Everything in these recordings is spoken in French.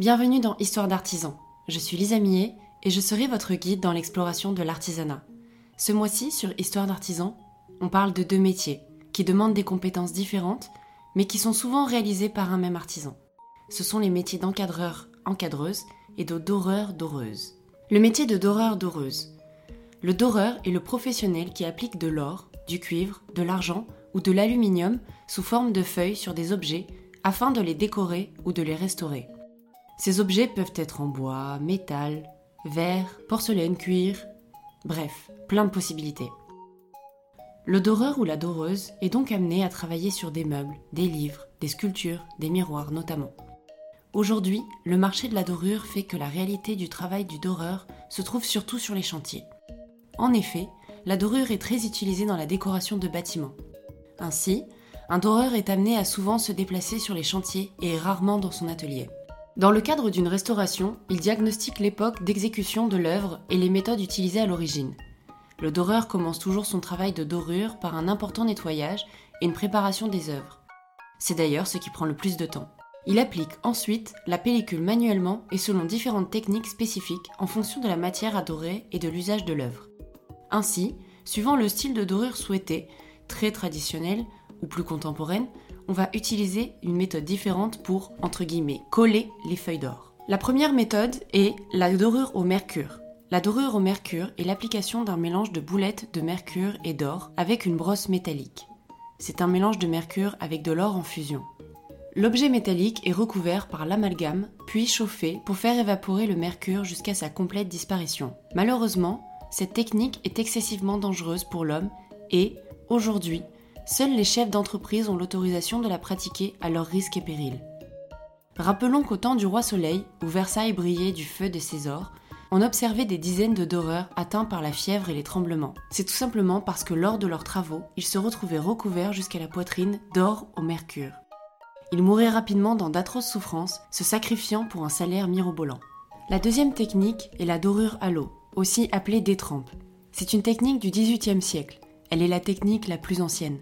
Bienvenue dans Histoire d'artisan. Je suis Lisa Millet et je serai votre guide dans l'exploration de l'artisanat. Ce mois-ci, sur Histoire d'artisan, on parle de deux métiers qui demandent des compétences différentes, mais qui sont souvent réalisés par un même artisan. Ce sont les métiers d'encadreur, encadreuse et de doreur, doreuse. Le métier de doreur, doreuse. Le doreur est le professionnel qui applique de l'or, du cuivre, de l'argent ou de l'aluminium sous forme de feuilles sur des objets afin de les décorer ou de les restaurer. Ces objets peuvent être en bois, métal, verre, porcelaine, cuir, bref, plein de possibilités. Le doreur ou la doreuse est donc amené à travailler sur des meubles, des livres, des sculptures, des miroirs notamment. Aujourd'hui, le marché de la dorure fait que la réalité du travail du doreur se trouve surtout sur les chantiers. En effet, la dorure est très utilisée dans la décoration de bâtiments. Ainsi, un doreur est amené à souvent se déplacer sur les chantiers et rarement dans son atelier. Dans le cadre d'une restauration, il diagnostique l'époque d'exécution de l'œuvre et les méthodes utilisées à l'origine. Le doreur commence toujours son travail de dorure par un important nettoyage et une préparation des œuvres. C'est d'ailleurs ce qui prend le plus de temps. Il applique ensuite la pellicule manuellement et selon différentes techniques spécifiques en fonction de la matière à dorer et de l'usage de l'œuvre. Ainsi, suivant le style de dorure souhaité, très traditionnel ou plus contemporaine, on va utiliser une méthode différente pour, entre guillemets, coller les feuilles d'or. La première méthode est la dorure au mercure. La dorure au mercure est l'application d'un mélange de boulettes de mercure et d'or avec une brosse métallique. C'est un mélange de mercure avec de l'or en fusion. L'objet métallique est recouvert par l'amalgame, puis chauffé pour faire évaporer le mercure jusqu'à sa complète disparition. Malheureusement, cette technique est excessivement dangereuse pour l'homme et, aujourd'hui, seuls les chefs d'entreprise ont l'autorisation de la pratiquer à leur risque et péril. Rappelons qu'au temps du roi Soleil, où Versailles brillait du feu de ses ors, on observait des dizaines de doreurs atteints par la fièvre et les tremblements. C'est tout simplement parce que lors de leurs travaux, ils se retrouvaient recouverts jusqu'à la poitrine d'or au mercure. Ils mouraient rapidement dans d'atroces souffrances, se sacrifiant pour un salaire mirobolant. La deuxième technique est la dorure à l'eau, aussi appelée détrempe. C'est une technique du XVIIIe siècle. Elle est la technique la plus ancienne.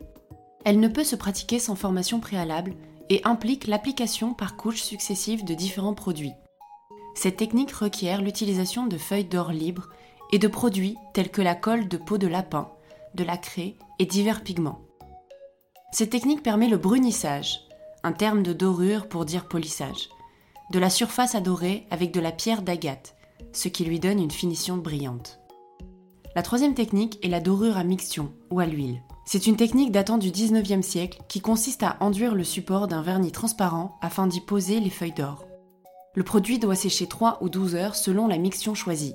Elle ne peut se pratiquer sans formation préalable et implique l'application par couches successives de différents produits. Cette technique requiert l'utilisation de feuilles d'or libres et de produits tels que la colle de peau de lapin, de la craie et divers pigments. Cette technique permet le brunissage, un terme de dorure pour dire polissage, de la surface à dorer avec de la pierre d'agate, ce qui lui donne une finition brillante. La troisième technique est la dorure à mixtion ou à l'huile. C'est une technique datant du 19e siècle qui consiste à enduire le support d'un vernis transparent afin d'y poser les feuilles d'or. Le produit doit sécher 3 ou 12 heures selon la mixtion choisie.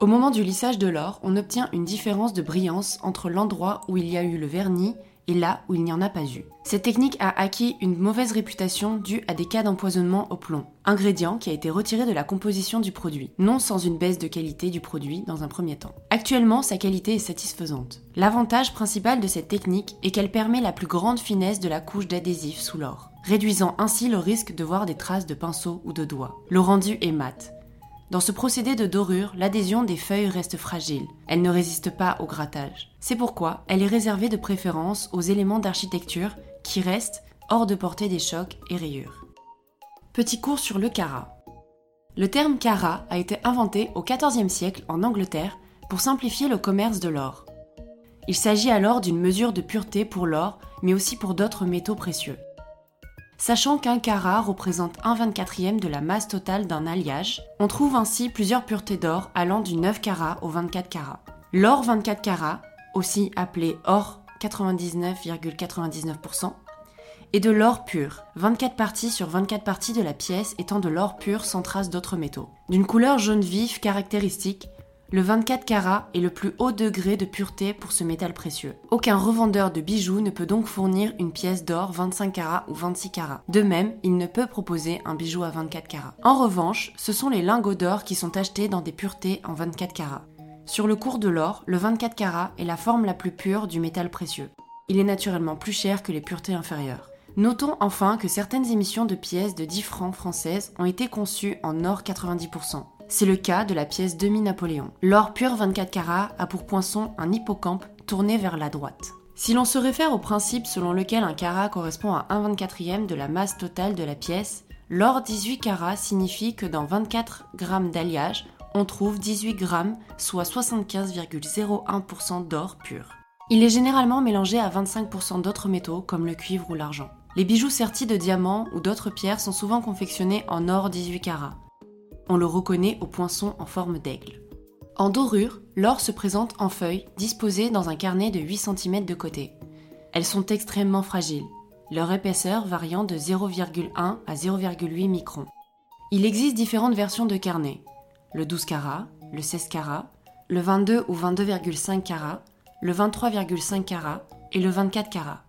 Au moment du lissage de l'or, on obtient une différence de brillance entre l'endroit où il y a eu le vernis et là où il n'y en a pas eu. Cette technique a acquis une mauvaise réputation due à des cas d'empoisonnement au plomb, ingrédient qui a été retiré de la composition du produit, non sans une baisse de qualité du produit dans un premier temps. Actuellement, sa qualité est satisfaisante. L'avantage principal de cette technique est qu'elle permet la plus grande finesse de la couche d'adhésif sous l'or, réduisant ainsi le risque de voir des traces de pinceau ou de doigts. Le rendu est mat, dans ce procédé de dorure, l'adhésion des feuilles reste fragile. Elle ne résiste pas au grattage. C'est pourquoi elle est réservée de préférence aux éléments d'architecture qui restent hors de portée des chocs et rayures. Petit cours sur le carat. Le terme carat a été inventé au XIVe siècle en Angleterre pour simplifier le commerce de l'or. Il s'agit alors d'une mesure de pureté pour l'or, mais aussi pour d'autres métaux précieux. Sachant qu'un carat représente un 24e de la masse totale d'un alliage, on trouve ainsi plusieurs puretés d'or allant du 9 carats au 24 carats. L'or 24 carats, aussi appelé or 99,99%, est de l'or pur, 24 parties sur 24 parties de la pièce étant de l'or pur sans trace d'autres métaux. D'une couleur jaune vif caractéristique, le 24 carats est le plus haut degré de pureté pour ce métal précieux. Aucun revendeur de bijoux ne peut donc fournir une pièce d'or 25 carats ou 26 carats. De même, il ne peut proposer un bijou à 24 carats. En revanche, ce sont les lingots d'or qui sont achetés dans des puretés en 24 carats. Sur le cours de l'or, le 24 carats est la forme la plus pure du métal précieux. Il est naturellement plus cher que les puretés inférieures. Notons enfin que certaines émissions de pièces de 10 francs françaises ont été conçues en or 90%. C'est le cas de la pièce Demi-Napoléon. L'or pur 24 carats a pour poinçon un hippocampe tourné vers la droite. Si l'on se réfère au principe selon lequel un carat correspond à 1 24e de la masse totale de la pièce, L'or 18 carats signifie que dans 24 grammes d'alliage, on trouve 18 grammes, soit 75,01% d'or pur. Il est généralement mélangé à 25% d'autres métaux comme le cuivre ou l'argent. Les bijoux sertis de diamants ou d'autres pierres sont souvent confectionnés en or 18 carats. On le reconnaît au poinçon en forme d'aigle. En dorure, l'or se présente en feuilles disposées dans un carnet de 8 cm de côté. Elles sont extrêmement fragiles, leur épaisseur variant de 0,1 à 0,8 microns. Il existe différentes versions de carnet le 12 carats, le 16 carats, le 22 ou 22,5 carats, le 23,5 carats et le 24 carats.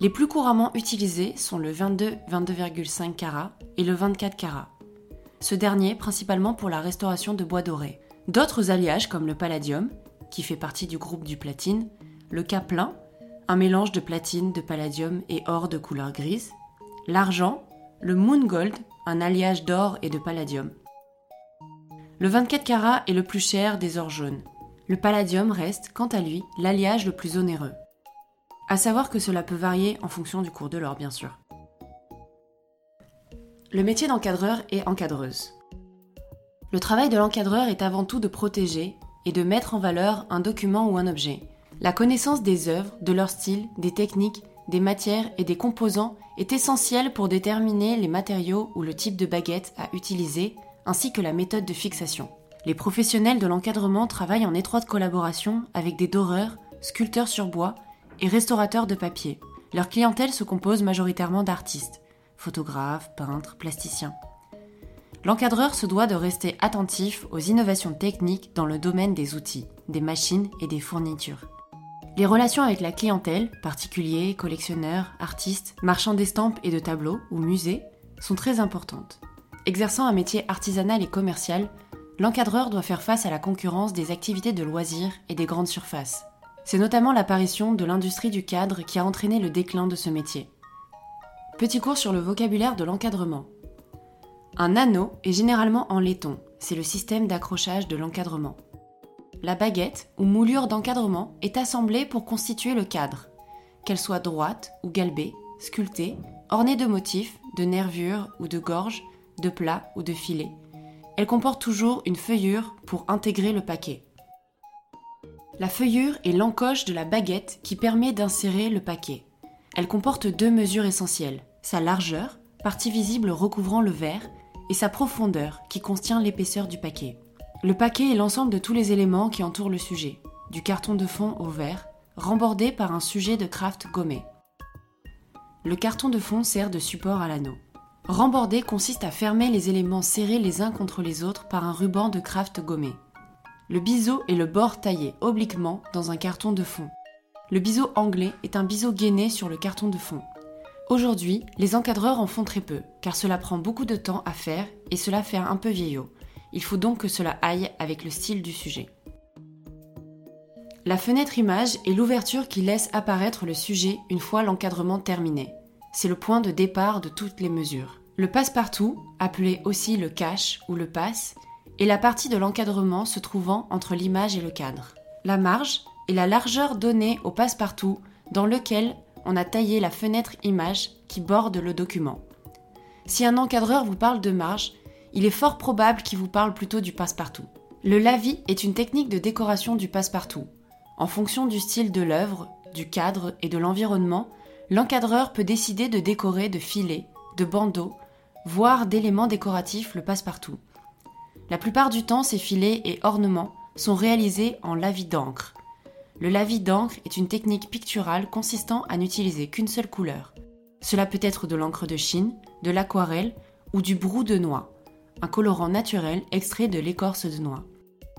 Les plus couramment utilisés sont le 22, 22,5 carats et le 24 carats. Ce dernier principalement pour la restauration de bois doré. D'autres alliages comme le palladium, qui fait partie du groupe du platine, le K plein, un mélange de platine, de palladium et or de couleur grise, l'argent, le moon gold, un alliage d'or et de palladium. Le 24 carats est le plus cher des ors jaunes. Le palladium reste, quant à lui, l'alliage le plus onéreux. À savoir que cela peut varier en fonction du cours de l'or, bien sûr. Le métier d'encadreur est encadreuse. Le travail de l'encadreur est avant tout de protéger et de mettre en valeur un document ou un objet. La connaissance des œuvres, de leur style, des techniques, des matières et des composants est essentielle pour déterminer les matériaux ou le type de baguette à utiliser, ainsi que la méthode de fixation. Les professionnels de l'encadrement travaillent en étroite collaboration avec des doreurs, sculpteurs sur bois et restaurateurs de papier. Leur clientèle se compose majoritairement d'artistes, photographes, peintres, plasticiens. L'encadreur se doit de rester attentif aux innovations techniques dans le domaine des outils, des machines et des fournitures. Les relations avec la clientèle, particuliers, collectionneurs, artistes, marchands d'estampes et de tableaux ou musées, sont très importantes. Exerçant un métier artisanal et commercial, l'encadreur doit faire face à la concurrence des activités de loisirs et des grandes surfaces. C'est notamment l'apparition de l'industrie du cadre qui a entraîné le déclin de ce métier. Petit cours sur le vocabulaire de l'encadrement. Un anneau est généralement en laiton, c'est le système d'accrochage de l'encadrement. La baguette ou moulure d'encadrement est assemblée pour constituer le cadre, qu'elle soit droite ou galbée, sculptée, ornée de motifs, de nervures ou de gorges, de plats ou de filets. Elle comporte toujours une feuillure pour intégrer le paquet. La feuillure est l'encoche de la baguette qui permet d'insérer le paquet. Elle comporte deux mesures essentielles, sa largeur, partie visible recouvrant le verre, et sa profondeur, qui contient l'épaisseur du paquet. Le paquet est l'ensemble de tous les éléments qui entourent le sujet, du carton de fond au verre, rembordé par un sujet de craft gommé. Le carton de fond sert de support à l'anneau. Remborder consiste à fermer les éléments serrés les uns contre les autres par un ruban de craft gommé. Le biseau est le bord taillé obliquement dans un carton de fond. Le biseau anglais est un biseau gainé sur le carton de fond. Aujourd'hui, les encadreurs en font très peu, car cela prend beaucoup de temps à faire et cela fait un peu vieillot. Il faut donc que cela aille avec le style du sujet. La fenêtre image est l'ouverture qui laisse apparaître le sujet une fois l'encadrement terminé. C'est le point de départ de toutes les mesures. Le passe-partout, appelé aussi le cache ou le passe, et la partie de l'encadrement se trouvant entre l'image et le cadre. La marge est la largeur donnée au passe-partout dans lequel on a taillé la fenêtre image qui borde le document. Si un encadreur vous parle de marge, il est fort probable qu'il vous parle plutôt du passe-partout. Le lavis est une technique de décoration du passe-partout. En fonction du style de l'œuvre, du cadre et de l'environnement, l'encadreur peut décider de décorer de filets, de bandeaux, voire d'éléments décoratifs le passe-partout. La plupart du temps, ces filets et ornements sont réalisés en lavis d'encre. Le lavis d'encre est une technique picturale consistant à n'utiliser qu'une seule couleur. Cela peut être de l'encre de Chine, de l'aquarelle ou du brou de noix, un colorant naturel extrait de l'écorce de noix,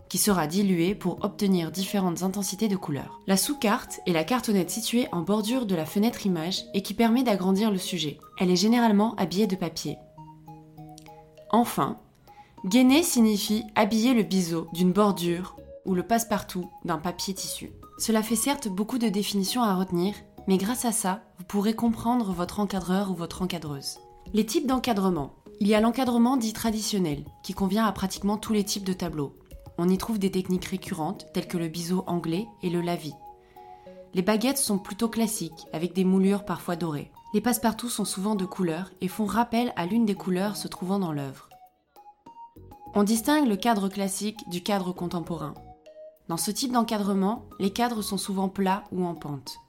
qui sera dilué pour obtenir différentes intensités de couleurs. La sous-carte est la cartonnette située en bordure de la fenêtre image et qui permet d'agrandir le sujet. Elle est généralement habillée de papier. Enfin, Gainer signifie habiller le biseau d'une bordure ou le passe-partout d'un papier tissu. Cela fait certes beaucoup de définitions à retenir, mais grâce à ça, vous pourrez comprendre votre encadreur ou votre encadreuse. Les types d'encadrement. Il y a l'encadrement dit traditionnel, qui convient à pratiquement tous les types de tableaux. On y trouve des techniques récurrentes telles que le biseau anglais et le lavis. Les baguettes sont plutôt classiques, avec des moulures parfois dorées. Les passe-partout sont souvent de couleur et font rappel à l'une des couleurs se trouvant dans l'œuvre. On distingue le cadre classique du cadre contemporain. Dans ce type d'encadrement, les cadres sont souvent plats ou en pente.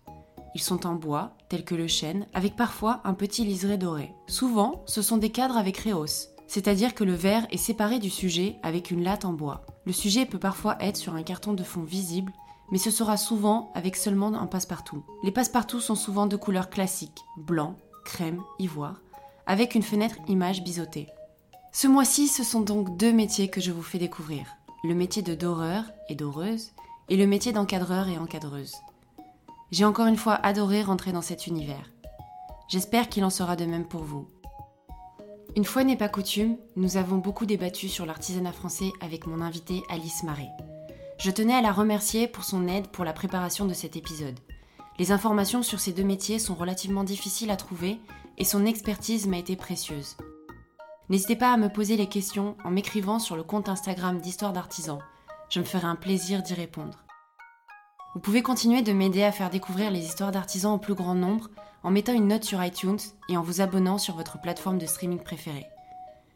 Ils sont en bois, tels que le chêne, avec parfois un petit liseré doré. Souvent, ce sont des cadres avec réhausse, c'est-à-dire que le verre est séparé du sujet avec une latte en bois. Le sujet peut parfois être sur un carton de fond visible, mais ce sera souvent avec seulement un passe-partout. Les passe-partout sont souvent de couleur classique, blanc, crème, ivoire, avec une fenêtre image biseautée. Ce mois-ci, ce sont donc deux métiers que je vous fais découvrir. Le métier de doreur et doreuse, et le métier d'encadreur et encadreuse. J'ai encore une fois adoré rentrer dans cet univers. J'espère qu'il en sera de même pour vous. Une fois n'est pas coutume, nous avons beaucoup débattu sur l'artisanat français avec mon invitée Alice Marais. Je tenais à la remercier pour son aide pour la préparation de cet épisode. Les informations sur ces deux métiers sont relativement difficiles à trouver et son expertise m'a été précieuse. N'hésitez pas à me poser les questions en m'écrivant sur le compte Instagram d'Histoire d'artisans. Je me ferai un plaisir d'y répondre. Vous pouvez continuer de m'aider à faire découvrir les histoires d'artisans au plus grand nombre en mettant une note sur iTunes et en vous abonnant sur votre plateforme de streaming préférée.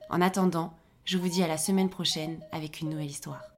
En attendant, je vous dis à la semaine prochaine avec une nouvelle histoire.